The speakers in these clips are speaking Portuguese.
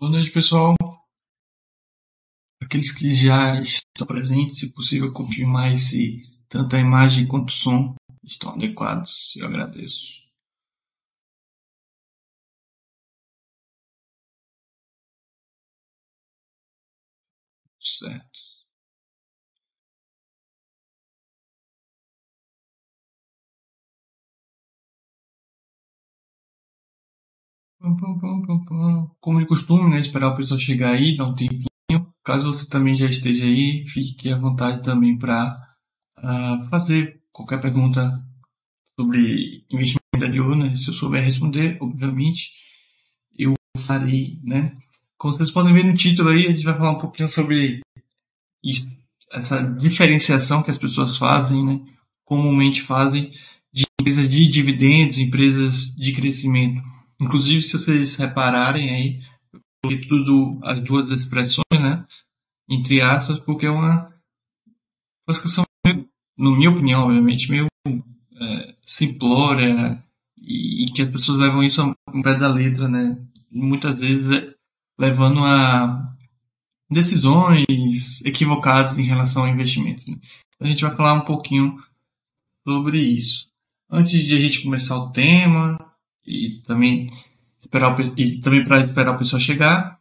Boa noite, pessoal. Aqueles que já estão presentes, se possível, confirmar se tanto a imagem quanto o som estão adequados. Eu agradeço. Certo. Como de costume, né? Esperar o pessoal chegar aí, dar um tempinho. Caso você também já esteja aí, fique à vontade também para uh, ah, fazer qualquer pergunta sobre investimento exterior, né? Se eu souber responder, obviamente, eu farei, né? Como vocês podem ver no título aí, a gente vai falar um pouquinho sobre isso, essa diferenciação que as pessoas fazem, né? Comumente fazem de empresas de dividendos, empresas de crescimento. Inclusive, se vocês repararem aí, eu coloquei tudo, as duas expressões, né? Entre aspas, porque é uma classificação, na minha opinião, obviamente, meio é, simplória e, e, que as pessoas levam isso ao pé da letra, né? Muitas vezes é, levando a decisões equivocadas em relação ao investimento. Né? A gente vai falar um pouquinho sobre isso. Antes de a gente começar o tema, e também esperar e também para esperar o pessoal chegar.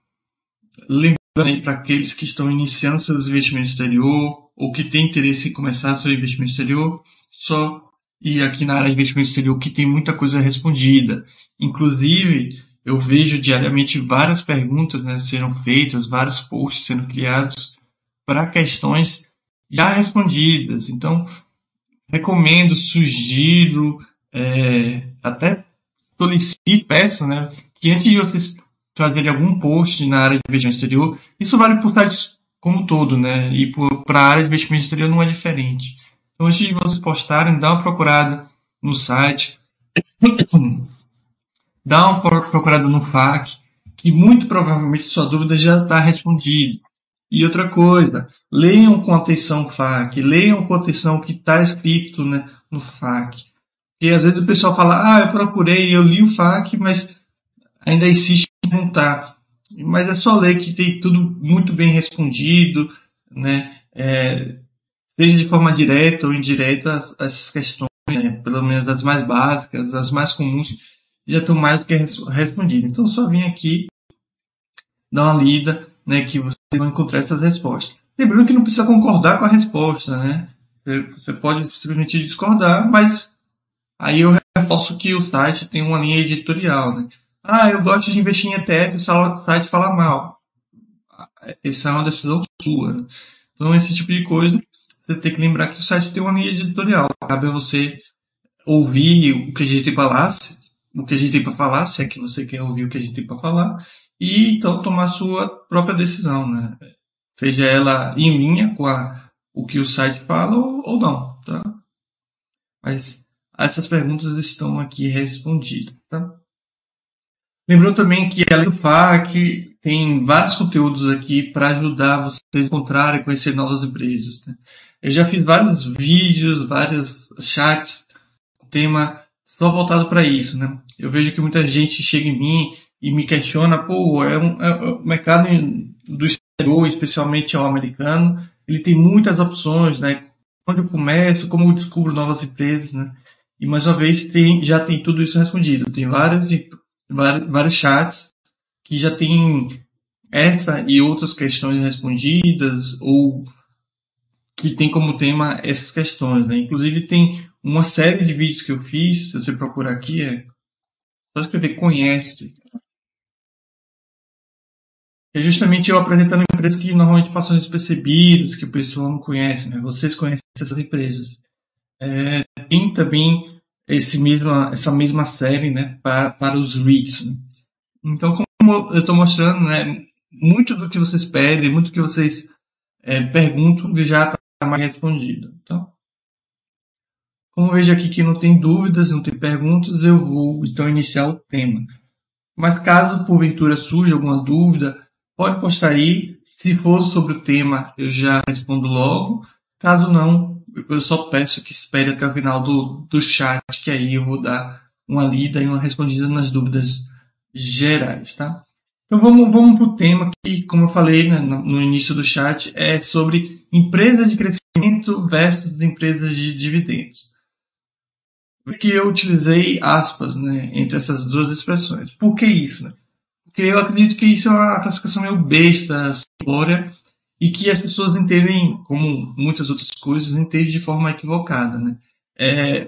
Lembrando aí para aqueles que estão iniciando seus investimentos exterior ou que têm interesse em começar seu investimento exterior, só e aqui na área de investimento exterior que tem muita coisa respondida. Inclusive, eu vejo diariamente várias perguntas né, sendo feitas, vários posts sendo criados para questões já respondidas. Então, recomendo, sugiro, é, até solicite, peço, né, que antes de vocês fazerem algum post na área de investimento exterior, isso vale para sites como todo, né, e para a área de investimento exterior não é diferente. Então, antes de vocês postarem, dá uma procurada no site, dá uma procurada no FAQ, que muito provavelmente sua dúvida já está respondida. E outra coisa, leiam com atenção o FAQ, leiam com atenção o que está escrito né, no FAQ. E às vezes o pessoal fala, ah, eu procurei, eu li o FAQ, mas ainda insiste em perguntar. Mas é só ler que tem tudo muito bem respondido, né? É, seja de forma direta ou indireta, essas questões, né? pelo menos as mais básicas, as mais comuns, já estão mais do que respondidas. Então só vim aqui dar uma lida, né, que você vai encontrar essas respostas. Lembrando que não precisa concordar com a resposta, né? Você pode simplesmente discordar, mas Aí eu reforço que o site tem uma linha editorial, né? Ah, eu gosto de investir em ETF, o site fala mal. Essa é uma decisão sua. Então, esse tipo de coisa, você tem que lembrar que o site tem uma linha editorial. Cabe a você ouvir o que a gente tem para falar, o que a gente tem para falar, se é que você quer ouvir o que a gente tem para falar, e então tomar sua própria decisão, né? Seja ela em linha com a, o que o site fala ou, ou não, tá? Mas essas perguntas estão aqui respondidas. Tá? Lembrando também que além do FAQ, tem vários conteúdos aqui para ajudar vocês a encontrar e conhecer novas empresas. Né? Eu já fiz vários vídeos, vários chats, tema só voltado para isso. Né? Eu vejo que muita gente chega em mim e me questiona, pô, é um, é, o mercado do exterior, especialmente o americano, ele tem muitas opções, né? Onde eu começo, como eu descubro novas empresas, né? E mais uma vez tem, já tem tudo isso respondido. Tem várias, vários chats que já tem essa e outras questões respondidas ou que tem como tema essas questões. Né? Inclusive tem uma série de vídeos que eu fiz, se você procurar aqui, é só escrever conhece. É justamente eu apresentando empresas que normalmente passam despercebidas, que o pessoal não conhece, né? Vocês conhecem essas empresas é, tem também esse mesma, essa mesma série né, para, para os REITs. Né? Então, como eu estou mostrando, né, muito do que vocês pedem, muito do que vocês é, perguntam já está mais respondido. Então, como vejo aqui que não tem dúvidas, não tem perguntas, eu vou então iniciar o tema. Mas caso porventura surja alguma dúvida, pode postar aí. Se for sobre o tema, eu já respondo logo. Caso não, eu só peço que espere até o final do, do chat, que aí eu vou dar uma lida e uma respondida nas dúvidas gerais, tá? Então vamos, vamos para o tema que, como eu falei né, no início do chat, é sobre empresas de crescimento versus empresas de dividendos. Porque eu utilizei aspas né, entre essas duas expressões. Por que isso? Né? Porque eu acredito que isso é uma classificação meio besta, simplória, e que as pessoas entendem, como muitas outras coisas, entendem de forma equivocada. Né? É,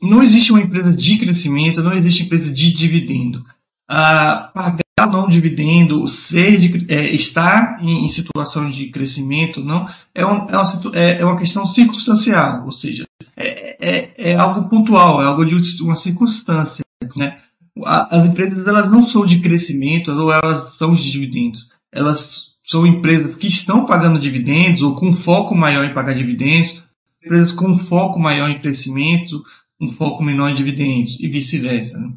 não existe uma empresa de crescimento, não existe empresa de dividendo. Ah, pagar não dividendo, ser de, é, estar em, em, situação de crescimento, não é, um, é, uma, é, é uma questão circunstancial, ou seja, é, é, é algo pontual, é algo de uma circunstância, né? As empresas elas não são de crescimento ou elas são de dividendos, elas são empresas que estão pagando dividendos ou com foco maior em pagar dividendos, empresas com foco maior em crescimento, um foco menor em dividendos e vice-versa. Né?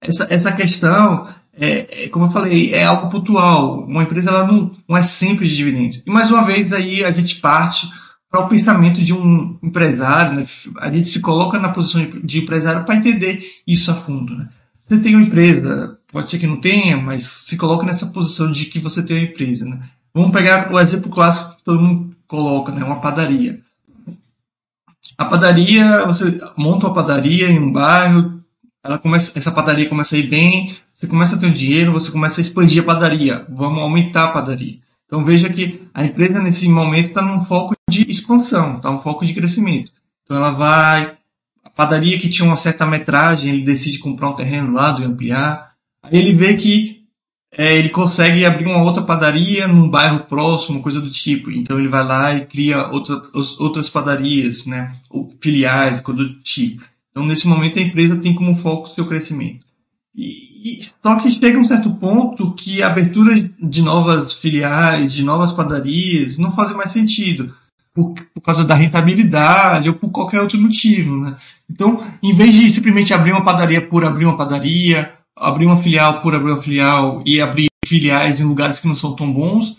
Essa, essa questão é, é, como eu falei, é algo pontual. Uma empresa ela não, não é sempre de dividendos. E mais uma vez aí a gente parte para o pensamento de um empresário, né? a gente se coloca na posição de empresário para entender isso a fundo. Né? Você tem uma empresa, pode ser que não tenha, mas se coloca nessa posição de que você tem uma empresa. Né? Vamos pegar o exemplo clássico que todo mundo coloca, né? uma padaria. A padaria, você monta uma padaria em um bairro, ela começa, essa padaria começa a ir bem, você começa a ter um dinheiro, você começa a expandir a padaria. Vamos aumentar a padaria. Então veja que a empresa nesse momento está num foco de expansão, está um foco de crescimento. Então ela vai, a padaria que tinha uma certa metragem, ele decide comprar um terreno lá e ampliar. Aí ele vê que é, ele consegue abrir uma outra padaria num bairro próximo, coisa do tipo. Então ele vai lá e cria outra, outras padarias, né? Ou filiais, coisa do tipo. Então nesse momento a empresa tem como foco o seu crescimento. E, só que chega um certo ponto que a abertura de novas filiais, de novas padarias, não faz mais sentido. Por, por, causa da rentabilidade ou por qualquer outro motivo, né? Então, em vez de simplesmente abrir uma padaria por abrir uma padaria, abrir uma filial por abrir uma filial e abrir filiais em lugares que não são tão bons,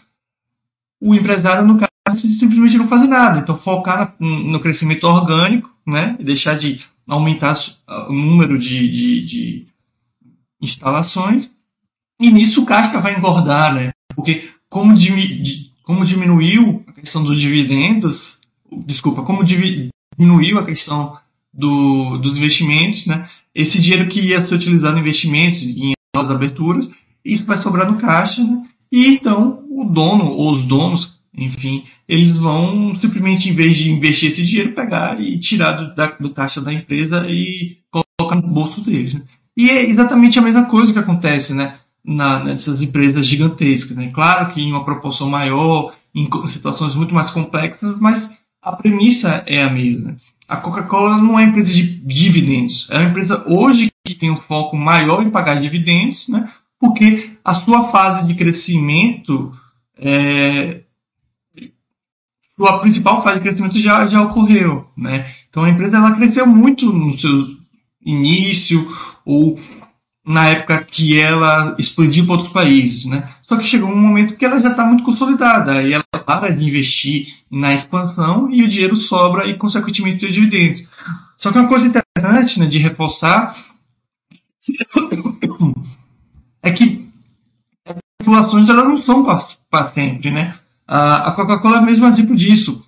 o empresário, no caso, simplesmente não faz nada. Então, focar no, crescimento orgânico, né? E deixar de aumentar o número de, de, de instalações, e nisso o Kafka vai engordar, né? Porque como, como diminuiu a questão dos dividendos, desculpa, como diminuiu a questão do, dos investimentos, né? Esse dinheiro que ia ser utilizado em investimentos, em novas aberturas, isso vai sobrar no caixa, né? E então o dono ou os donos, enfim, eles vão simplesmente, em vez de investir esse dinheiro, pegar e tirar do, da, do caixa da empresa e colocar no bolso deles. Né? E é exatamente a mesma coisa que acontece, né? Na, nessas empresas gigantescas, né? Claro que em uma proporção maior, em situações muito mais complexas, mas a premissa é a mesma. A Coca-Cola não é uma empresa de dividendos. É uma empresa hoje que tem um foco maior em pagar dividendos, né? Porque a sua fase de crescimento, é, sua principal fase de crescimento já, já ocorreu, né? Então a empresa ela cresceu muito no seu início, ou na época que ela expandiu para outros países, né? Só que chegou um momento que ela já está muito consolidada e ela para de investir na expansão e o dinheiro sobra e consequentemente os dividendos. Só que uma coisa interessante, né, de reforçar é que as situações elas não são para sempre, né? A Coca-Cola é mesmo exemplo disso.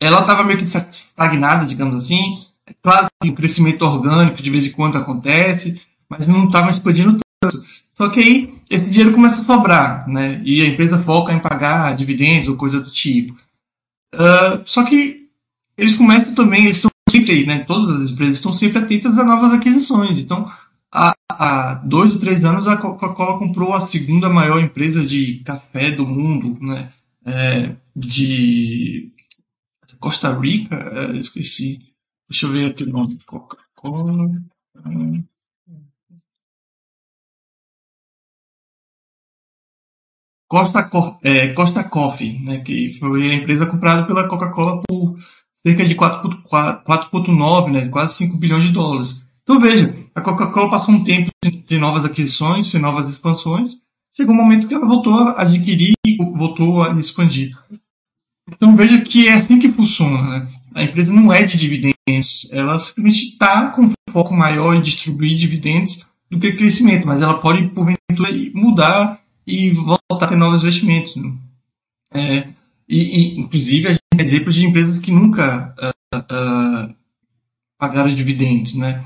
Ela estava meio que estagnada, digamos assim, é claro que o crescimento orgânico de vez em quando acontece, mas não estava explodindo tanto. Só que aí esse dinheiro começa a sobrar, né? E a empresa foca em pagar dividendos ou coisa do tipo. Uh, só que eles começam também, eles estão sempre, né? Todas as empresas estão sempre atentas a novas aquisições. Então, há, há dois ou três anos a Coca-Cola comprou a segunda maior empresa de café do mundo, né? É, de Costa Rica, é, esqueci. Deixa eu ver aqui o nome. Coca-Cola. Costa, é, Costa Coffee, né, que foi a empresa comprada pela Coca-Cola por cerca de 4,9, né, quase 5 bilhões de dólares. Então veja, a Coca-Cola passou um tempo de novas aquisições, de novas expansões, chegou um momento que ela voltou a adquirir, voltou a expandir. Então veja que é assim que funciona. Né? A empresa não é de dividendos, ela simplesmente está com um foco maior em distribuir dividendos do que crescimento, mas ela pode, porventura, mudar e voltar a ter novos investimentos. Né? É, e, e, inclusive, a gente tem exemplos de empresas que nunca uh, uh, pagaram dividendos, né?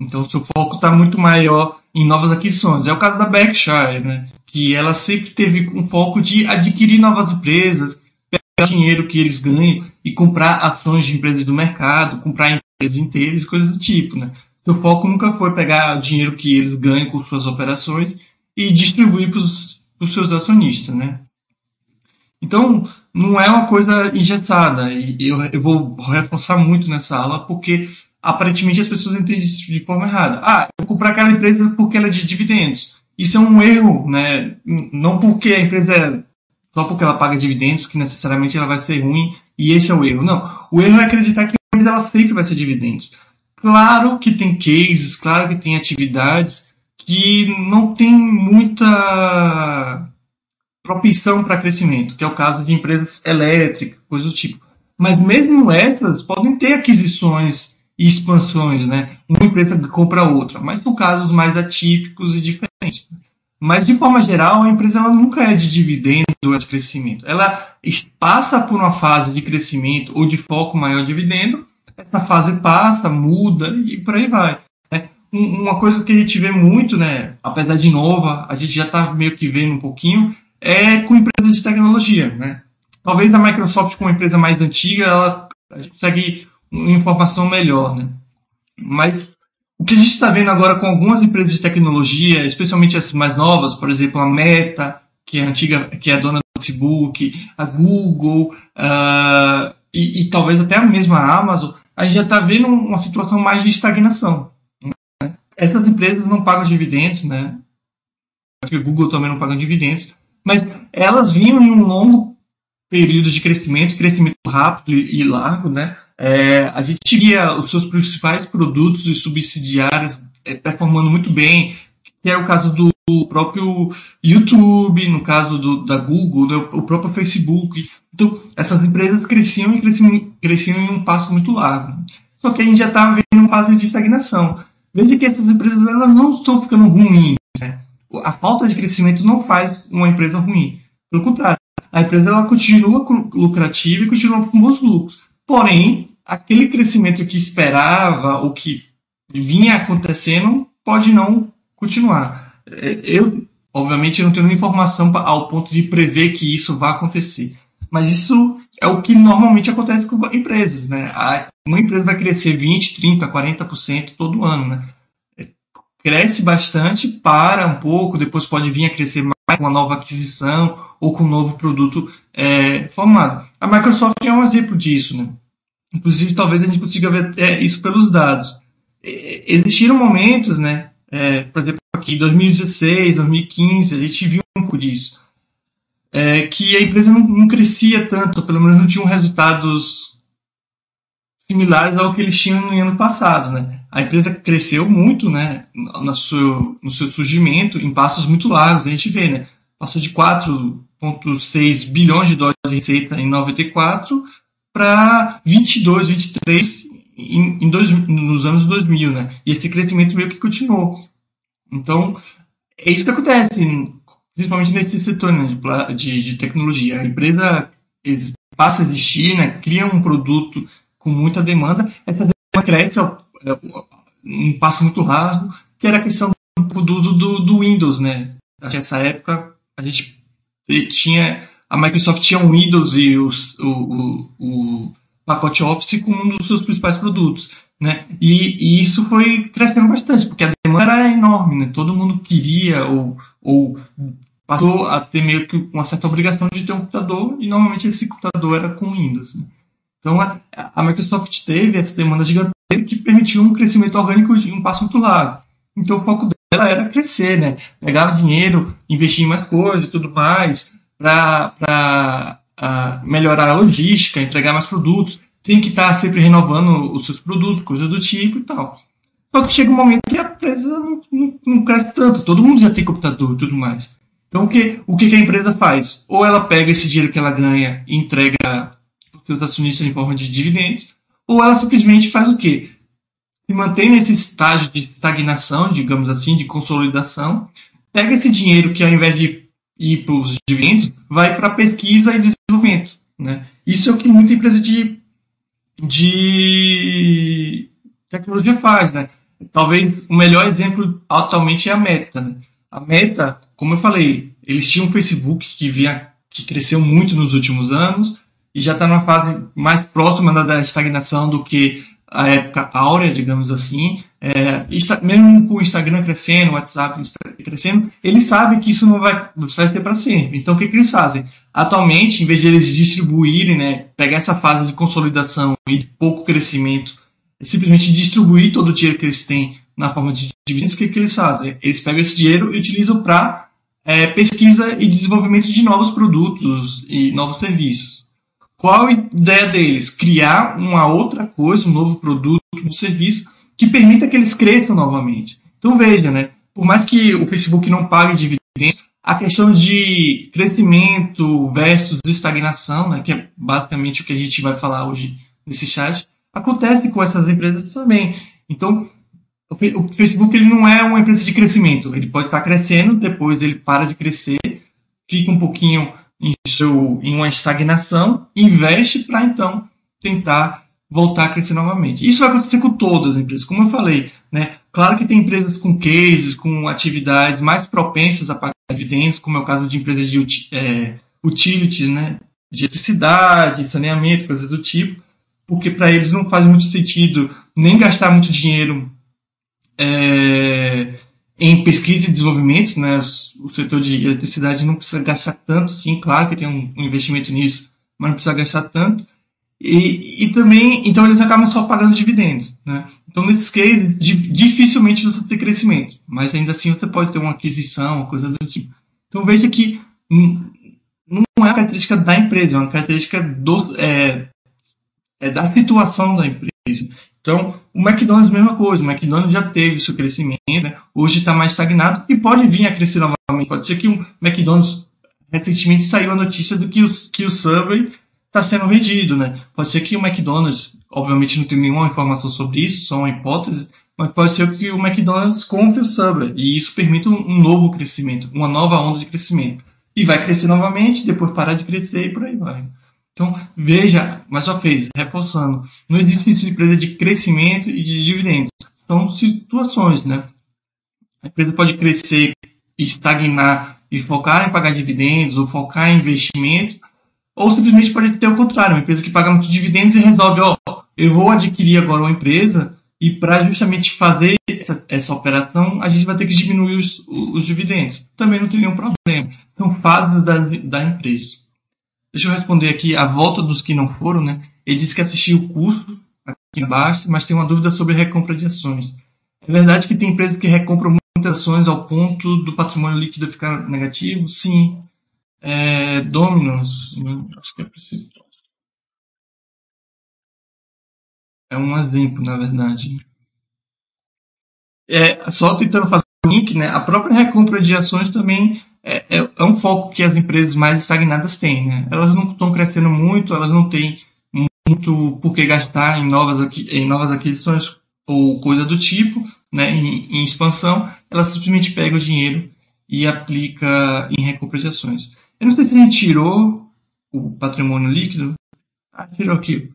Então, seu foco está muito maior em novas aquisições. É o caso da Berkshire, né? Que ela sempre teve um foco de adquirir novas empresas, pegar o dinheiro que eles ganham e comprar ações de empresas do mercado, comprar empresas inteiras, coisas do tipo, né? Seu foco nunca foi pegar o dinheiro que eles ganham com suas operações e distribuir para os seus acionistas, né? Então, não é uma coisa engessada. E eu, eu vou reforçar muito nessa aula, porque aparentemente as pessoas entendem isso de forma errada. Ah, eu vou comprar aquela empresa porque ela é de dividendos. Isso é um erro, né? Não porque a empresa é só porque ela paga dividendos que necessariamente ela vai ser ruim e esse é o erro. Não. O erro é acreditar que a empresa ela sempre vai ser dividendos. Claro que tem cases, claro que tem atividades que não tem muita propensão para crescimento, que é o caso de empresas elétricas, coisas do tipo. Mas mesmo essas podem ter aquisições e expansões, né? Uma empresa compra outra, mas são casos mais atípicos e diferentes. Mas de forma geral, a empresa ela nunca é de dividendo ou de crescimento. Ela passa por uma fase de crescimento ou de foco maior em dividendo, essa fase passa, muda e por aí vai. Uma coisa que a gente vê muito, né, apesar de nova, a gente já está meio que vendo um pouquinho, é com empresas de tecnologia, né? Talvez a Microsoft, como empresa mais antiga, ela consegue informação melhor, né? Mas o que a gente está vendo agora com algumas empresas de tecnologia, especialmente as mais novas, por exemplo, a Meta, que é antiga, que é dona do Facebook, a Google uh, e, e, talvez até a mesma Amazon, a gente já está vendo uma situação mais de estagnação. Né? Essas empresas não pagam dividendos, né? Acho que a Google também não paga dividendos, mas elas vinham em um longo período de crescimento, crescimento rápido e largo, né? É, a gente via os seus principais produtos e subsidiários é, performando muito bem, que é o caso do próprio YouTube, no caso do, da Google, do, o próprio Facebook. Então, essas empresas cresciam e cresciam, cresciam em um passo muito largo. Só que a gente já estava vendo um passo de estagnação. Veja que essas empresas elas não estão ficando ruins. Né? a falta de crescimento não faz uma empresa ruim. Pelo contrário, a empresa ela continua lucrativa e continua com bons lucros. Porém, aquele crescimento que esperava ou que vinha acontecendo pode não continuar. É, eu, obviamente, não tenho informação ao ponto de prever que isso vai acontecer. Mas isso é o que normalmente acontece com empresas, né? Uma empresa vai crescer 20, 30, 40% todo ano, né? cresce bastante, para um pouco, depois pode vir a crescer mais com uma nova aquisição ou com um novo produto é, formado. A Microsoft é um exemplo disso, né? Inclusive, talvez a gente consiga ver é, isso pelos dados. Existiram momentos, né? É, por exemplo, aqui em 2016, 2015, a gente viu um pouco disso. É, que a empresa não, não, crescia tanto, pelo menos não tinham resultados similares ao que eles tinham no ano passado, né? a empresa cresceu muito, né, no seu, no seu surgimento, em passos muito largos, a gente vê, né, passou de 4,6 bilhões de dólares de receita em 94 para 22, 23 em, em dois, nos anos 2000, né, e esse crescimento meio que continuou. Então, é isso que acontece, principalmente nesse setor né, de, de, tecnologia. A empresa passa a existir, né, cria um produto com muita demanda, essa demanda cresce um passo muito raro, que era a questão do do, do Windows, né? Nessa época, a gente tinha. A Microsoft tinha o Windows e os, o, o, o pacote Office como um dos seus principais produtos. Né? E, e, isso foi crescendo bastante, porque a demanda era enorme, né? todo mundo queria ou, ou passou a ter meio que uma certa obrigação de ter um computador, e normalmente esse computador era com Windows. Né? Então a, Microsoft teve essa demanda gigantesca que permitiu um crescimento orgânico de um passo muito largo. Então o foco dela era crescer, né? Pegava dinheiro, investir em mais coisas e tudo mais, para melhorar a logística, entregar mais produtos. Tem que estar sempre renovando os seus produtos, coisas do tipo e tal. Só que chega um momento que a empresa não, não, não cresce tanto, todo mundo já tem computador e tudo mais. Então o que, o que a empresa faz? Ou ela pega esse dinheiro que ela ganha e entrega seus acionistas em forma de dividendos, ou ela simplesmente faz o quê? se mantém nesse estágio de estagnação, digamos assim, de consolidação, pega esse dinheiro que ao invés de ir para os dividendos, vai para pesquisa e desenvolvimento. Né? Isso é o que muita empresa de, de tecnologia faz. Né? Talvez o melhor exemplo atualmente é a Meta. Né? A Meta, como eu falei, eles tinham um Facebook que, vinha, que cresceu muito nos últimos anos e já está numa fase mais próxima da estagnação do que a época áurea, digamos assim, é, mesmo com o Instagram crescendo, o WhatsApp crescendo, eles sabem que isso não vai, vai ser para sempre. Então, o que, que, eles fazem? Atualmente, em vez de eles distribuírem, né, pegar essa fase de consolidação e de pouco crescimento, simplesmente distribuir todo o dinheiro que eles têm na forma de dividendos, o que, que eles fazem? Eles pegam esse dinheiro e utilizam para é, pesquisa e desenvolvimento de novos produtos e novos serviços. Qual a ideia deles? Criar uma outra coisa, um novo produto, um serviço que permita que eles cresçam novamente. Então veja, né? Por mais que o Facebook não pague dividendos, a questão de crescimento versus estagnação, né, que é basicamente o que a gente vai falar hoje nesse chat, acontece com essas empresas também. Então, o Facebook ele não é uma empresa de crescimento. Ele pode estar crescendo, depois ele para de crescer, fica um pouquinho em, em uma estagnação, investe para então tentar voltar a crescer novamente. Isso vai acontecer com todas as empresas, como eu falei, né? Claro que tem empresas com cases, com atividades mais propensas a pagar dividendos, como é o caso de empresas de é, utilities, né? De eletricidade, saneamento, coisas do tipo, porque para eles não faz muito sentido nem gastar muito dinheiro é, em pesquisa e desenvolvimento, né, o setor de eletricidade não precisa gastar tanto, sim, claro que tem um investimento nisso, mas não precisa gastar tanto. E, e também, então eles acabam só pagando dividendos, né? Então, nesses cases, dificilmente você tem crescimento, mas ainda assim você pode ter uma aquisição, coisa do tipo. Então, veja que não é uma característica da empresa, é uma característica do, é, é da situação da empresa. Então, o McDonald's, mesma coisa. O McDonald's já teve seu crescimento, né? hoje está mais estagnado e pode vir a crescer novamente. Pode ser que o McDonald's, recentemente saiu a notícia do que o, que o Subway está sendo vendido, né? Pode ser que o McDonald's, obviamente não tem nenhuma informação sobre isso, só uma hipótese, mas pode ser que o McDonald's compre o Subway e isso permita um novo crescimento, uma nova onda de crescimento. E vai crescer novamente, depois parar de crescer e por aí vai. Então, veja, mais uma vez, reforçando, não existe isso de empresa de crescimento e de dividendos. São situações, né? A empresa pode crescer, estagnar e focar em pagar dividendos ou focar em investimentos, ou simplesmente pode ter o contrário, uma empresa que paga muitos dividendos e resolve, ó, eu vou adquirir agora uma empresa e para justamente fazer essa, essa, operação, a gente vai ter que diminuir os, os dividendos. Também não tem nenhum problema. São fases da empresa. Deixa eu responder aqui a volta dos que não foram, né? Ele disse que assistiu o curso aqui embaixo, mas tem uma dúvida sobre recompra de ações. É verdade que tem empresas que recompram muitas ações ao ponto do patrimônio líquido ficar negativo? Sim. É, Dominos, né? acho que é preciso. É um exemplo, na verdade. É, só tentando fazer um link, né? A própria recompra de ações também é, é, é, um foco que as empresas mais estagnadas têm. Né? Elas não estão crescendo muito, elas não têm muito por que gastar em novas, em novas aquisições ou coisa do tipo, né, em, em expansão, elas simplesmente pegam o dinheiro e aplica em recompra de ações. Eu não sei se a gente tirou o patrimônio líquido. Ah, tirou aqui.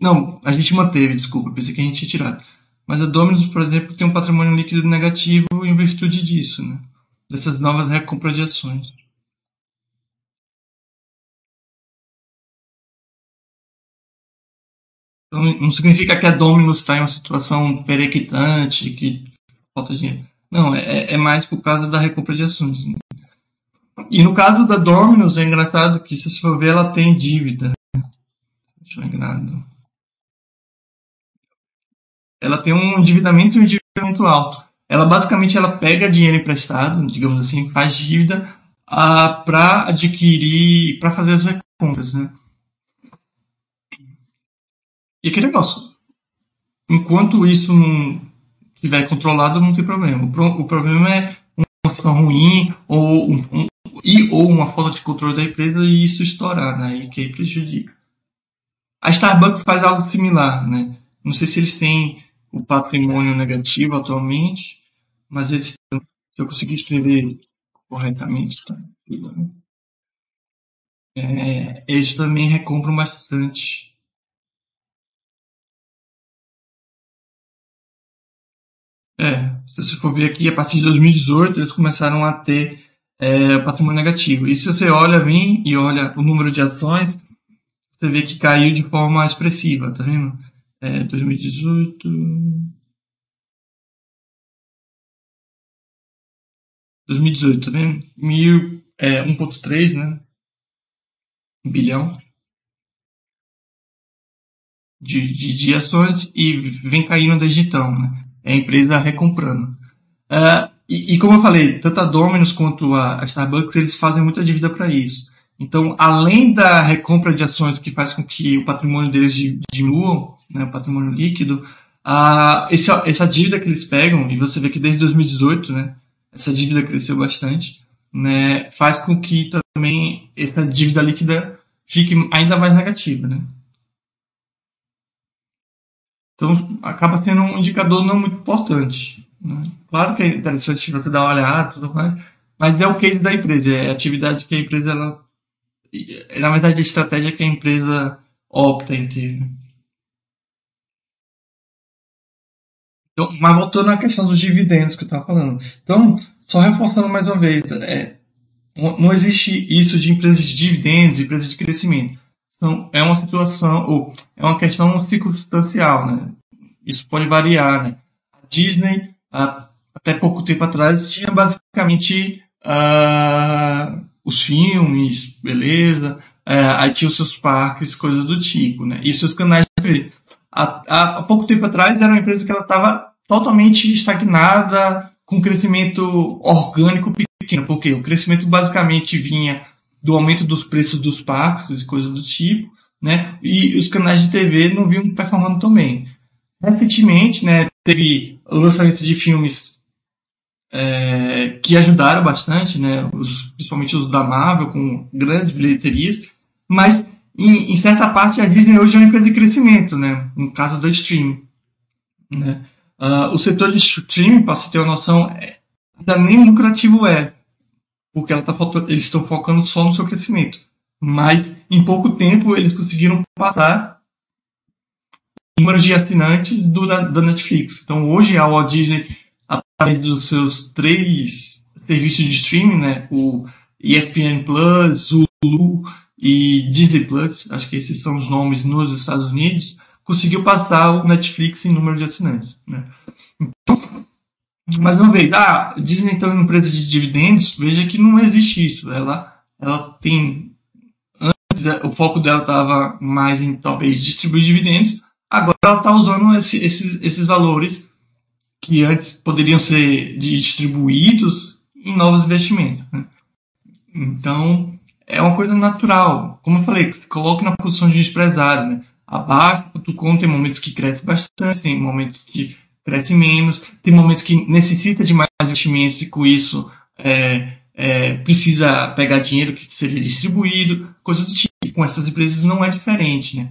Não, a gente manteve, desculpa, pensei que a gente tinha tirado. Mas a Dominus, por exemplo, tem um patrimônio líquido negativo em virtude disso, né? Dessas novas recompras de ações. Então, não significa que a Dominus está em uma situação perequitante, que falta dinheiro. Não, é, é mais por causa da recompra de ações. Né? E no caso da Dominus, é engraçado que, se você for ver, ela tem dívida. Deixa eu enganado. Ela tem um endividamento e um endividamento alto ela basicamente ela pega dinheiro emprestado, digamos assim, faz dívida uh, para adquirir, para fazer as compras, né? E aquele negócio. Enquanto isso não estiver controlado, não tem problema. O, pro, o problema é uma situação ruim ou, um, um, e, ou uma falta de controle da empresa e isso estourar, né? E que prejudica. A Starbucks faz algo similar, né? Não sei se eles têm o patrimônio negativo atualmente, mas eles, se eu conseguir escrever corretamente, tá? É, eles também recompram bastante. É, se você for ver aqui, a partir de 2018 eles começaram a ter é, patrimônio negativo. E se você olha bem e olha o número de ações, você vê que caiu de forma expressiva, tá vendo? É, 2018. 2018, tá vendo? Mil, é, 1.3, né? Bilhão de, de, de, ações e vem caindo desde então, né? É a empresa recomprando. Uh, e, e, como eu falei, tanto a Domino's quanto a, a Starbucks, eles fazem muita dívida para isso. Então, além da recompra de ações que faz com que o patrimônio deles diminua, né, o patrimônio líquido, essa, essa dívida que eles pegam, e você vê que desde 2018, né, essa dívida cresceu bastante, né, faz com que também essa dívida líquida fique ainda mais negativa, né. Então, acaba sendo um indicador não muito importante. Né? Claro que é interessante você dar uma olhada tudo mais, mas é o case da empresa, é a atividade que a empresa, ela, na verdade, a estratégia que a empresa opta em ter. Né? Então, mas voltando à questão dos dividendos que eu estava falando. Então, só reforçando mais uma vez, é, não existe isso de empresas de dividendos, empresas de crescimento. Então, é uma situação, ou é uma questão circunstancial, né? Isso pode variar, né? A Disney até pouco tempo atrás, tinha basicamente uh, os filmes, beleza, uh, aí tinha os seus parques, coisas do tipo, né? E seus canais de TV. Há, há pouco tempo atrás era uma empresa que ela estava totalmente estagnada, com crescimento orgânico pequeno, porque o crescimento basicamente vinha do aumento dos preços dos parques e coisas do tipo, né? E os canais de TV não vinham performando tão bem. Recentemente, né, teve o lançamento de filmes é, que ajudaram bastante, né, os, principalmente os da Marvel, com grandes bilheterias, mas em, em, certa parte a Disney hoje é uma empresa de crescimento, né, no caso do streaming. Né. Uh, o setor de streaming, para você ter uma noção, é, ainda nem lucrativo é, porque tá, eles estão focando só no seu crescimento. Mas em pouco tempo eles conseguiram passar número de assinantes do, da, da Netflix. Então hoje a Walt Disney, através dos seus três serviços de streaming, né, o ESPN Plus, Hulu e Disney Plus, acho que esses são os nomes nos Estados Unidos, conseguiu passar o Netflix em número de assinantes. Né? Então, mais uma vez, ah, Disney então é uma empresa de dividendos, veja que não existe isso. Ela, ela tem, antes o foco dela estava mais em talvez distribuir dividendos, Agora ela está usando esse, esses, esses valores que antes poderiam ser distribuídos em novos investimentos. Né? Então, é uma coisa natural. Como eu falei, coloque na posição de empresário. Né? Abaixo do conto tem momentos que cresce bastante, tem momentos que cresce menos, tem momentos que necessita de mais investimentos e com isso é, é, precisa pegar dinheiro que seria distribuído, coisas do tipo. Com essas empresas não é diferente. Né?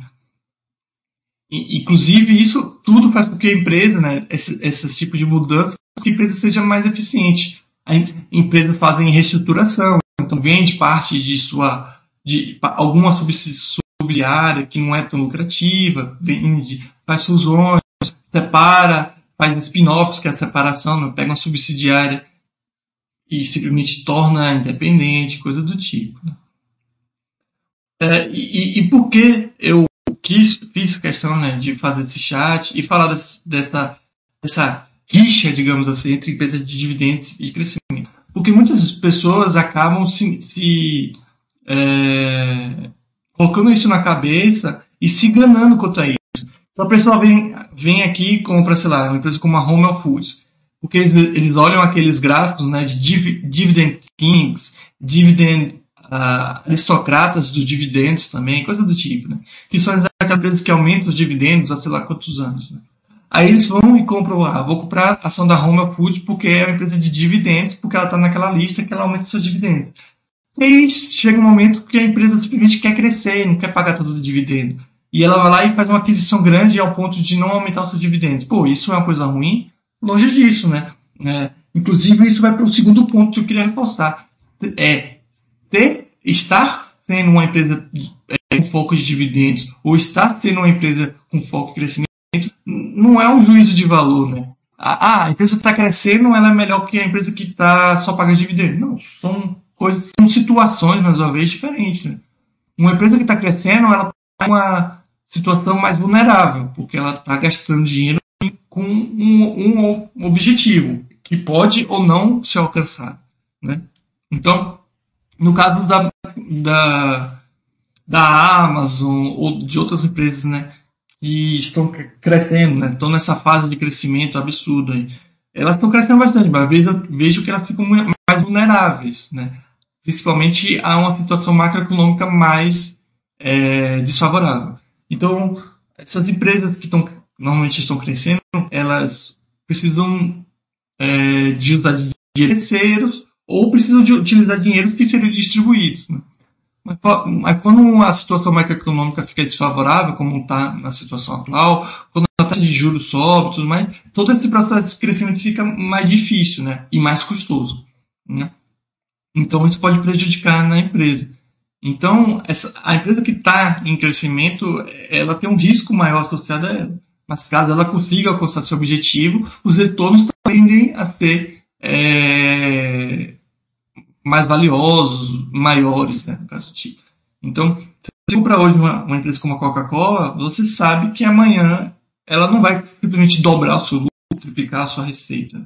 Inclusive, isso tudo faz com que a empresa, né, esse, esse tipo de mudança, que a empresa seja mais eficiente. A empresa fazem reestruturação, então vende parte de sua, de alguma subsidiária que não é tão lucrativa, vende, faz fusões, separa, faz spin-offs, que é a separação, né, pega uma subsidiária e simplesmente torna independente, coisa do tipo. Né. É, e, e, por que eu quis, fiz questão né, de fazer esse chat e falar desse, dessa, dessa rixa, digamos assim, entre empresas de dividendos e crescimento. Porque muitas pessoas acabam se, se é, colocando isso na cabeça e se enganando quanto a isso. Então a pessoa vem, vem aqui e compra, sei lá, uma empresa como a Home Foods. Porque eles, eles olham aqueles gráficos né, de dividend kings, dividend uh, aristocratas dos dividendos também, coisa do tipo, né? Que são aquelas empresas que aumentam os dividendos há sei lá quantos anos, né? Aí eles vão e compram, ah, vou comprar a ação da Home Food porque é uma empresa de dividendos, porque ela está naquela lista que ela aumenta seus dividendos. E chega um momento que a empresa simplesmente quer crescer, não quer pagar todos os dividendos. e ela vai lá e faz uma aquisição grande ao ponto de não aumentar os seus dividendos. Pô, isso é uma coisa ruim? Longe disso, né? É, inclusive, isso vai para o segundo ponto que eu queria reforçar. É ter, estar sendo uma empresa é, com foco de dividendos ou estar sendo uma empresa com foco em crescimento não é um juízo de valor, né? Ah, a empresa está crescendo, ela é melhor que a empresa que está só pagando dividendos. Não, são coisas, são situações, mais uma vez, diferentes. Né? Uma empresa que está crescendo, ela está em uma situação mais vulnerável, porque ela está gastando dinheiro com um, um, objetivo que pode ou não ser alcançado. Né? Então, no caso da, da, da Amazon ou de outras empresas né, que estão crescendo, né, estão nessa fase de crescimento absurdo, aí, elas estão crescendo bastante, mas eu vejo que elas ficam mais vulneráveis, né? Principalmente a uma situação macroeconômica mais é, desfavorável. Então, essas empresas que estão, normalmente estão crescendo, elas precisam é, de usar dinheiro terceiros ou precisam de utilizar dinheiro que seriam distribuídos. Né? Mas, mas, quando a situação macroeconômica fica desfavorável, como está na situação atual, quando a taxa de juros sobe tudo mais, todo esse processo de crescimento fica mais difícil né? e mais custoso. Né? Então isso pode prejudicar na empresa. Então, essa, a empresa que está em crescimento, ela tem um risco maior associado a ela. Mas caso ela consiga alcançar seu objetivo, os retornos tendem a ser é, mais valiosos, maiores, né, no caso do tipo. Então, se você compra hoje uma, uma empresa como a Coca-Cola, você sabe que amanhã ela não vai simplesmente dobrar o seu lucro, triplicar a sua receita.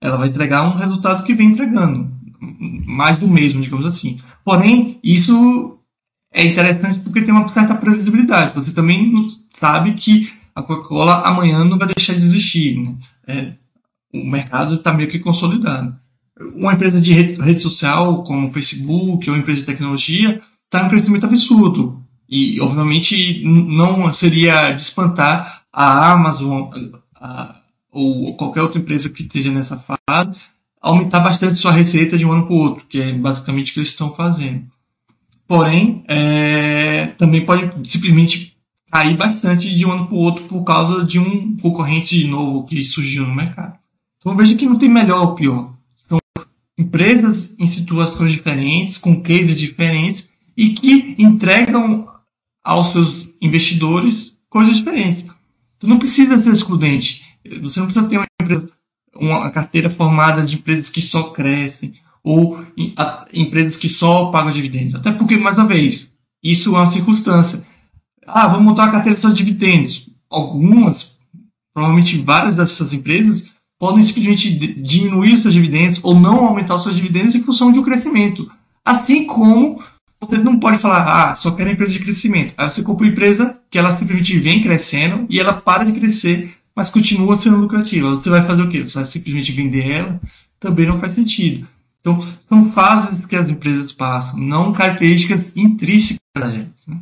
Ela vai entregar um resultado que vem entregando mais do mesmo, digamos assim. Porém, isso é interessante porque tem uma certa previsibilidade. Você também sabe que a Coca-Cola amanhã não vai deixar de existir. Né? É, o mercado está meio que consolidado. Uma empresa de rede, social, como o Facebook, ou empresa de tecnologia, está em um crescimento absurdo. E, obviamente, não seria de espantar a Amazon a, ou qualquer outra empresa que esteja nessa fase aumentar bastante sua receita de um ano para o outro, que é basicamente o que eles estão fazendo. Porém, é, também pode simplesmente cair bastante de um ano para o outro por causa de um concorrente novo que surgiu no mercado. Então veja que não tem melhor ou pior. São empresas em situações diferentes, com cases diferentes e que entregam aos seus investidores coisas diferentes. Tu não precisa ser excludente. Você não precisa ter uma empresa uma carteira formada de empresas que só crescem ou empresas que só pagam dividendos. Até porque, mais uma vez, isso é uma circunstância. Ah, vamos montar uma carteira só de dividendos. Algumas, provavelmente várias dessas empresas, podem simplesmente diminuir os seus dividendos ou não aumentar os seus dividendos em função de um crescimento. Assim como você não pode falar, ah, só quero empresa de crescimento. Aí você compra uma empresa que ela simplesmente vem crescendo e ela para de crescer mas continua sendo lucrativa. Você vai fazer o quê? Você vai simplesmente vender ela? Também não faz sentido. Então, são fases que as empresas passam, não características intrínsecas delas. Né?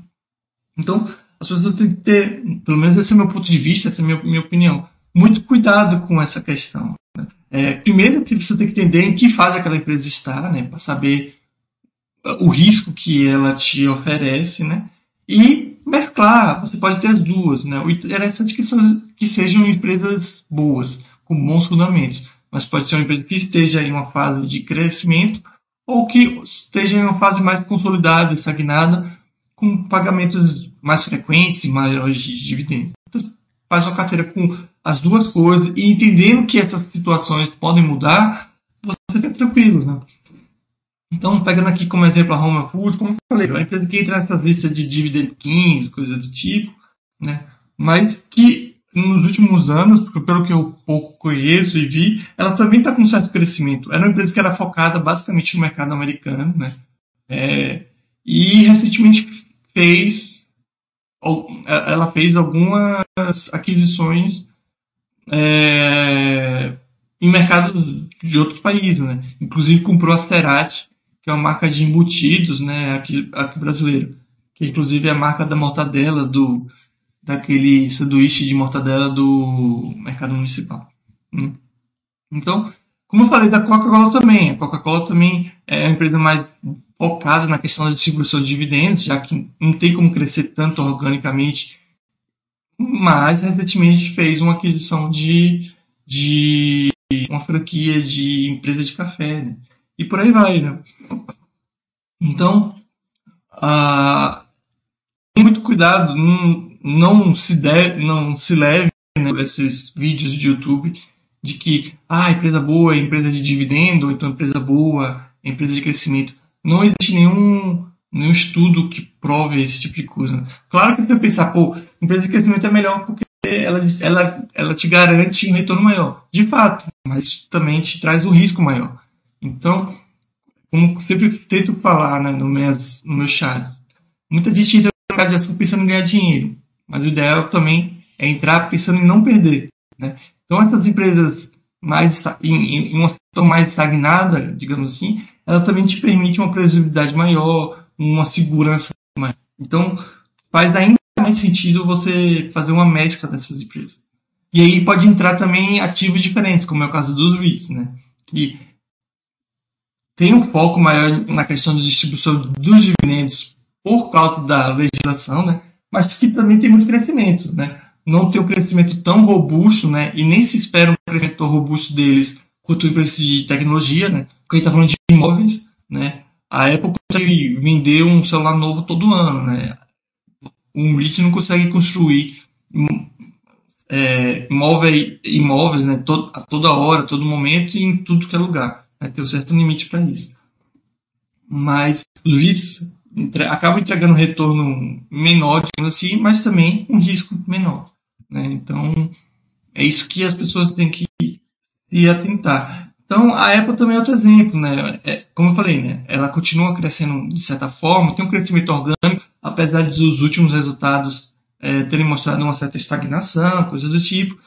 Então, as pessoas têm que ter, pelo menos esse é o meu ponto de vista, essa é a minha, minha opinião, muito cuidado com essa questão. Né? É, primeiro que você tem que entender em que fase aquela empresa está, né, para saber o risco que ela te oferece, né? E mesclar, você pode ter as duas, né? O interessante é que, são, que sejam empresas boas, com bons fundamentos, mas pode ser uma empresa que esteja em uma fase de crescimento ou que esteja em uma fase mais consolidada, estagnada, com pagamentos mais frequentes e maiores de dividendos. Então, faz uma carteira com as duas coisas e entendendo que essas situações podem mudar, você fica tranquilo, né? Então, pegando aqui como exemplo a Home Food, como eu falei, é uma empresa que entra nessas listas de dividend 15, coisa do tipo, né? Mas que nos últimos anos, pelo que eu pouco conheço e vi, ela também está com um certo crescimento. Era uma empresa que era focada basicamente no mercado americano, né? É, e recentemente fez, ela fez algumas aquisições é, em mercados de outros países, né? Inclusive comprou a Cerati, que é uma marca de embutidos, né, aqui, aqui brasileiro, que inclusive é a marca da mortadela do daquele sanduíche de mortadela do mercado municipal. Né? Então, como eu falei da Coca-Cola também, a Coca-Cola também é a empresa mais focada na questão da distribuição de dividendos, já que não tem como crescer tanto organicamente mas recentemente fez uma aquisição de, de uma franquia de empresa de café, né? E por aí vai, né? Então, ah, tem muito cuidado, não, não se deve, não se leve né, esses vídeos de YouTube de que ah, empresa boa é empresa de dividendo, então empresa boa é empresa de crescimento. Não existe nenhum, nenhum estudo que prove esse tipo de coisa. Claro que você pensar, pô, empresa de crescimento é melhor porque ela, ela, ela te garante um retorno maior. De fato, mas também te traz um risco maior. Então, como sempre tento falar né, no, meus, no meu chat, muita gente entra no mercado de ação pensando em ganhar dinheiro, mas o ideal também é entrar pensando em não perder. Né? Então, essas empresas mais em, em uma situação mais estagnada, digamos assim, ela também te permite uma previsibilidade maior, uma segurança maior. Então, faz ainda mais sentido você fazer uma mescla dessas empresas. E aí pode entrar também ativos diferentes, como é o caso dos REITs, né? Que tem um foco maior na questão de distribuição dos dividendos por causa da legislação, né? Mas que também tem muito crescimento, né? Não tem um crescimento tão robusto, né? E nem se espera um crescimento robusto deles quanto empresas de tecnologia, né? Porque a gente está falando de imóveis, né? A Apple consegue vender um celular novo todo ano, né? Um REIT não consegue construir é, imóveis, imóveis né? Todo, a toda hora, a todo momento e em tudo que é lugar. Tem um certo limite para isso. Mas os REITs entre, acabam entregando um retorno menor, digamos assim, mas também um risco menor. Né? Então, é isso que as pessoas têm que se atentar. Então, a Apple também é outro exemplo, né? É, como eu falei, né? Ela continua crescendo de certa forma, tem um crescimento orgânico, apesar dos últimos resultados é, terem mostrado uma certa estagnação, coisa do tipo.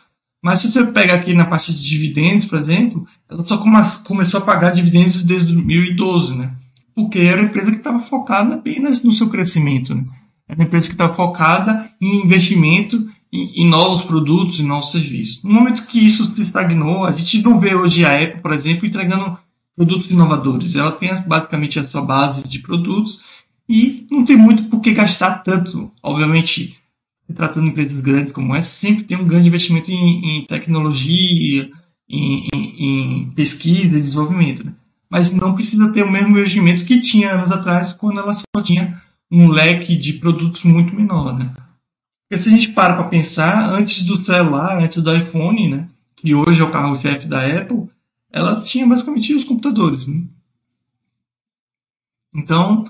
Mas se você pega aqui na parte de dividendos, por exemplo, ela só come, começou a pagar dividendos desde 2012, né? Porque era uma empresa que estava focada apenas no seu crescimento, né? Era uma empresa que estava focada em investimento em, novos produtos, em novos serviços. No momento que isso se estagnou, a gente não vê hoje a Apple, por exemplo, entregando produtos inovadores. Ela tem basicamente a sua base de produtos e não tem muito por que gastar tanto. Obviamente, tratando empresas grandes como essa, sempre tem um grande investimento em, em tecnologia, em, em, em, pesquisa e desenvolvimento. Né? Mas não precisa ter o mesmo investimento que tinha anos atrás, quando ela só tinha um leque de produtos muito menor. Né? Porque se a gente para para pensar, antes do celular, antes do iPhone, né, que hoje é o carro-chefe da Apple, ela tinha basicamente os computadores. Né? Então,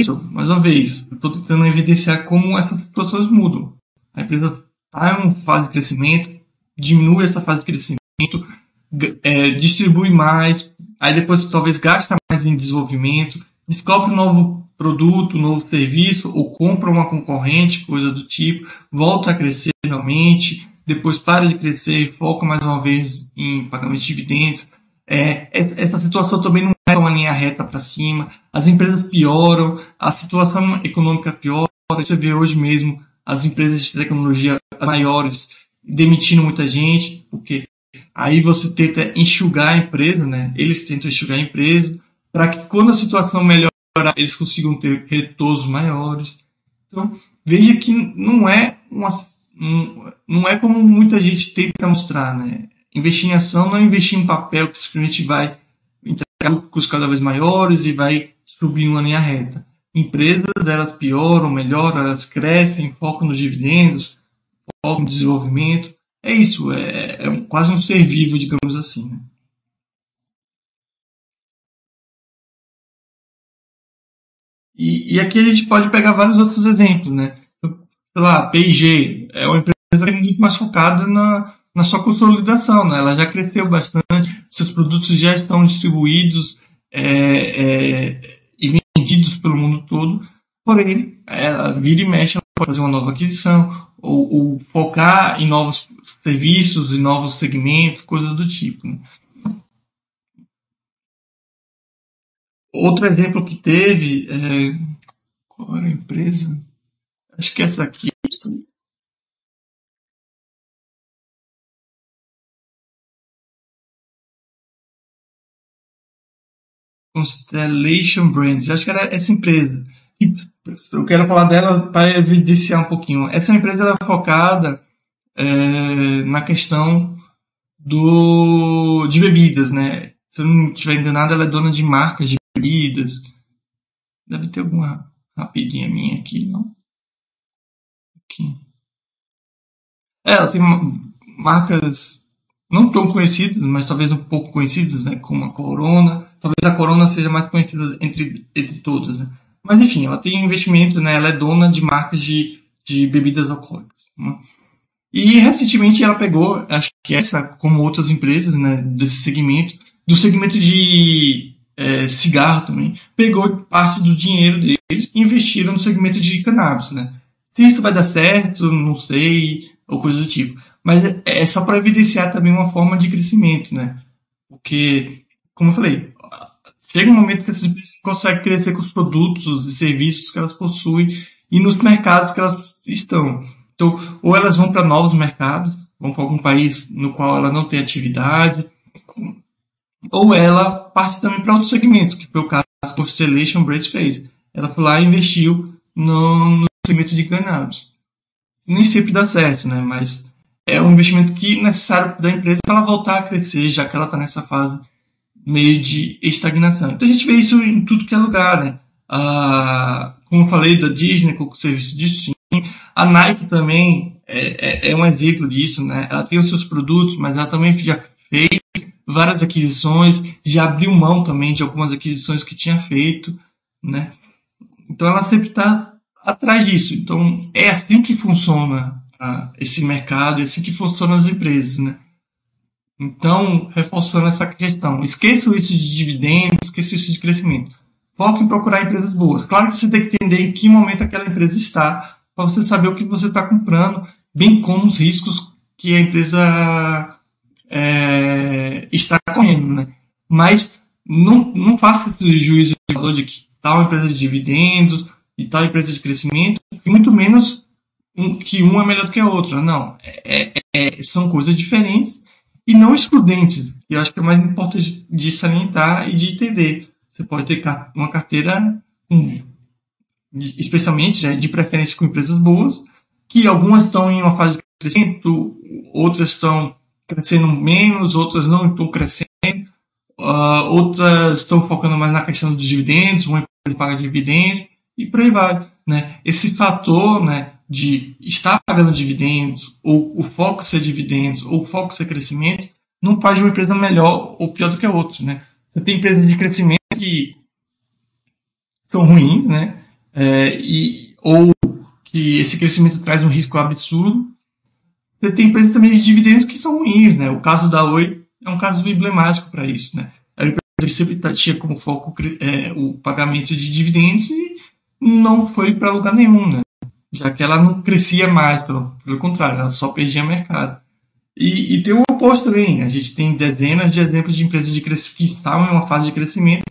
isso, mais uma vez, estou tentando evidenciar como essas situações mudam. A empresa está em uma fase de crescimento, diminui essa fase de crescimento, é, distribui mais, aí depois talvez gasta mais em desenvolvimento, descobre um novo produto, novo serviço, ou compra uma concorrente, coisa do tipo, volta a crescer finalmente, depois para de crescer e foca mais uma vez em pagamento de dividendos. É, essa situação também não é uma linha reta para cima, as empresas pioram, a situação econômica piora. Você vê hoje mesmo as empresas de tecnologia maiores demitindo muita gente, porque aí você tenta enxugar a empresa, né? Eles tentam enxugar a empresa, para que quando a situação melhor eles consigam ter retornos maiores. Então, veja que não é uma, não é como muita gente tenta mostrar, né? Investir em ação não investir em papel que simplesmente vai entregar lucros cada vez maiores e vai subir uma linha reta. Empresas, elas pioram, melhoram, elas crescem, focam nos dividendos, focam no desenvolvimento. É isso, é, é quase um ser vivo, digamos assim. Né? E, e, aqui a gente pode pegar vários outros exemplos, né? Sei lá, P&G é uma empresa é muito mais focada na, na sua consolidação, né? Ela já cresceu bastante, seus produtos já estão distribuídos é, é, e vendidos pelo mundo todo, porém, ela vira e mexe, ela pode fazer uma nova aquisição, ou, ou focar em novos serviços, em novos segmentos, coisas do tipo. Né? Outro exemplo que teve, é, qual era a empresa? Acho que essa aqui. Constellation Brands, acho que era essa empresa. Eu quero falar dela para evidenciar um pouquinho. Essa empresa é focada é, na questão do de bebidas, né? Se eu não estiver enganado, ela é dona de marcas de bebidas. Deve ter alguma rapidinha minha aqui, não? Aqui. É, ela tem marcas não tão conhecidas, mas talvez um pouco conhecidas, né? Como a Corona. Talvez a Corona seja mais conhecida entre, entre todas, né? Mas enfim, ela tem investimento, né? Ela é dona de marcas de, de bebidas alcoólicas. Né? E recentemente ela pegou, acho que essa, como outras empresas, né? Desse segmento, do segmento de é, cigarro também, pegou parte do dinheiro deles e investiram no segmento de cannabis, né? Se isso vai dar certo, não sei, ou coisa do tipo. Mas é, é só para evidenciar também uma forma de crescimento, né? Porque, como eu falei, chega um momento que essas empresas conseguem crescer com os produtos e serviços que elas possuem e nos mercados que elas estão. Então, ou elas vão para novos mercados, vão para algum país no qual ela não tem atividade, ou ela parte também para outros segmentos, que foi o caso que a Constellation Brands fez. Ela foi lá e investiu no, no segmento de cannabis. Nem sempre dá certo, né? Mas é um investimento que é necessário da empresa para ela voltar a crescer, já que ela está nessa fase meio de estagnação. Então a gente vê isso em tudo que é lugar, né? Ah, como eu falei da Disney com o serviço de streaming, a Nike também é, é, é, um exemplo disso, né? Ela tem os seus produtos, mas ela também já fez várias aquisições, já abriu mão também de algumas aquisições que tinha feito, né? Então ela sempre está atrás disso. Então é assim que funciona ah, esse mercado, é assim que funcionam as empresas, né? Então, reforçando essa questão, esqueçam isso de dividendos, esqueçam isso de crescimento. Foque em procurar empresas boas. Claro que você tem que entender em que momento aquela empresa está, para você saber o que você está comprando, bem como os riscos que a empresa é, está correndo. Né? Mas não, não faça esse juízo de que tal empresa de dividendos e tal empresa de crescimento, e muito menos um, que um é melhor do que a outra. Não. É, é, são coisas diferentes e não excludentes. E eu acho que é mais importante de salientar e de entender. Você pode ter uma carteira, especialmente né, de preferência com empresas boas, que algumas estão em uma fase de crescimento, outras estão crescendo menos, outras não estão crescendo, uh, outras estão focando mais na questão dos dividendos, uma empresa paga dividendos, e por aí vai. Né? Esse fator né, de estar pagando dividendos, ou o foco ser dividendos, ou o foco ser crescimento, não faz uma empresa melhor ou pior do que a outra, né? Você tem empresas de crescimento que são ruins, né? É, e, ou que esse crescimento traz um risco absurdo. Você tem empresas também de dividendos que são ruins, né? O caso da Oi é um caso emblemático para isso, né? A empresa que sempre tinha como foco é, o pagamento de dividendos e não foi para lugar nenhum, né? Já que ela não crescia mais, pelo, pelo contrário, ela só perdia mercado. E, e tem o oposto também. A gente tem dezenas de exemplos de empresas de que estavam em uma fase de crescimento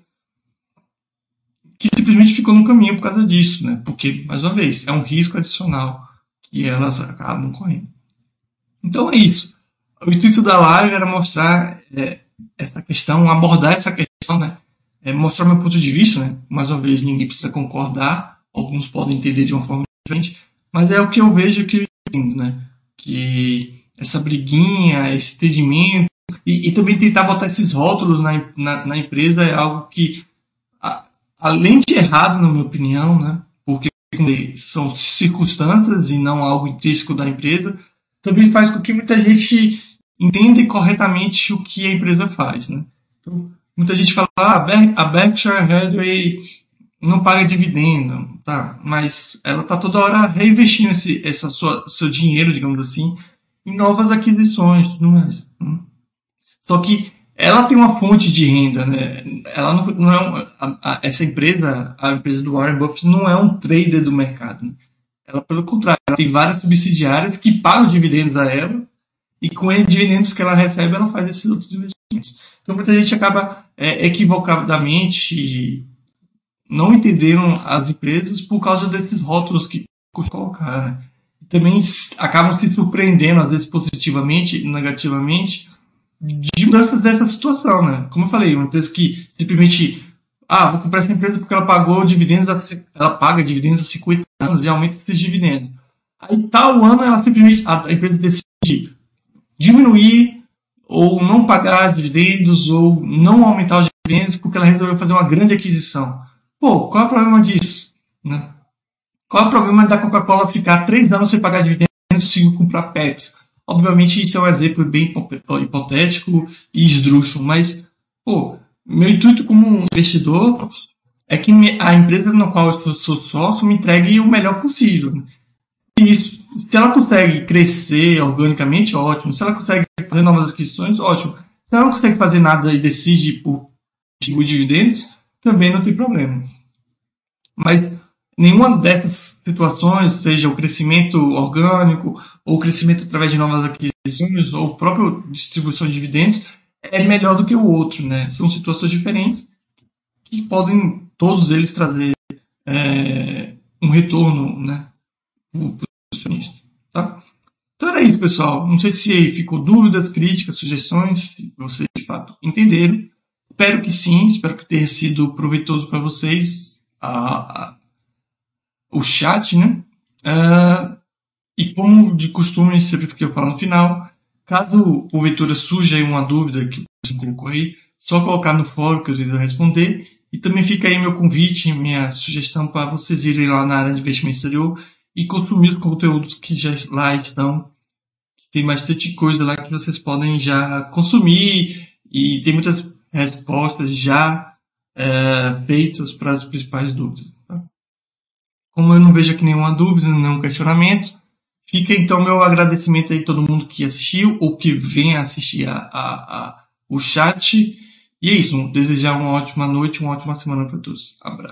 que simplesmente ficou no caminho por causa disso, né? Porque, mais uma vez, é um risco adicional que elas acabam correndo. Então é isso. O intuito da live era mostrar é, essa questão, abordar essa questão, né? É mostrar meu ponto de vista, né? Mais uma vez, ninguém precisa concordar. Alguns podem entender de uma forma mas é o que eu vejo que né? Que essa briguinha, esse entendimento, e, e também tentar botar esses rótulos na, na, na empresa é algo que, a, além de errado, na minha opinião, né? Porque são circunstâncias e não algo intrínseco da empresa, também faz com que muita gente entenda corretamente o que a empresa faz, né? Então, muita gente fala, ah, a Berkshire Hathaway não paga dividendo, tá? Mas ela tá toda hora reinvestindo esse essa sua, seu dinheiro, digamos assim, em novas aquisições, tudo mais. Né? Só que ela tem uma fonte de renda, né? Ela não, não é um, a, a, essa empresa, a empresa do Warren Buffett, não é um trader do mercado. Né? Ela, pelo contrário, ela tem várias subsidiárias que pagam dividendos a ela e com os dividendos que ela recebe, ela faz esses outros investimentos. Então, muita gente acaba é, equivocadamente não entenderam as empresas por causa desses rótulos que colocaram. Né? Também acabam se surpreendendo, às vezes positivamente e negativamente, de mudanças dessa situação. Né? Como eu falei, uma empresa que simplesmente ah, vou comprar essa empresa porque ela pagou dividendos, ela paga dividendos há 50 anos e aumenta esses dividendos. Aí tal ano ela simplesmente, a empresa decide diminuir ou não pagar dividendos ou não aumentar os dividendos porque ela resolveu fazer uma grande aquisição. Pô, qual é o problema disso? Né? Qual é o problema da Coca-Cola ficar três anos sem pagar dividendos e comprar Pepsi? Obviamente isso é um exemplo bem hipotético e esdrúxulo, mas, pô, meu intuito como investidor é que a empresa na qual eu sou sócio me entregue o melhor possível. Isso, se ela consegue crescer organicamente, ótimo. Se ela consegue fazer novas aquisições, ótimo. Se ela não consegue fazer nada e decide por dividendos, também não tem problema. Mas nenhuma dessas situações, seja o crescimento orgânico, ou o crescimento através de novas aquisições, ou própria distribuição de dividendos, é melhor do que o outro, né? São situações diferentes que podem todos eles trazer é, um retorno, né? acionista, tá? Então era isso, pessoal. Não sei se ficou dúvidas, críticas, sugestões, se vocês de fato entenderam. Espero que sim, espero que tenha sido proveitoso para vocês a, a, o chat, né? Uh, e como de costume, sempre que eu falo no final, caso porventura surja aí uma dúvida que você colocou aí, só colocar no fórum que eu tento responder. E também fica aí meu convite, minha sugestão para vocês irem lá na área de investimento exterior e consumir os conteúdos que já lá estão. Tem bastante coisa lá que vocês podem já consumir e tem muitas respostas já é, feitas para as principais dúvidas. Tá? Como eu não vejo aqui nenhuma dúvida, nenhum questionamento, fica então meu agradecimento aí a todo mundo que assistiu ou que vem assistir a, a, a o chat. E é isso. Desejar uma ótima noite, uma ótima semana para todos. Abraço.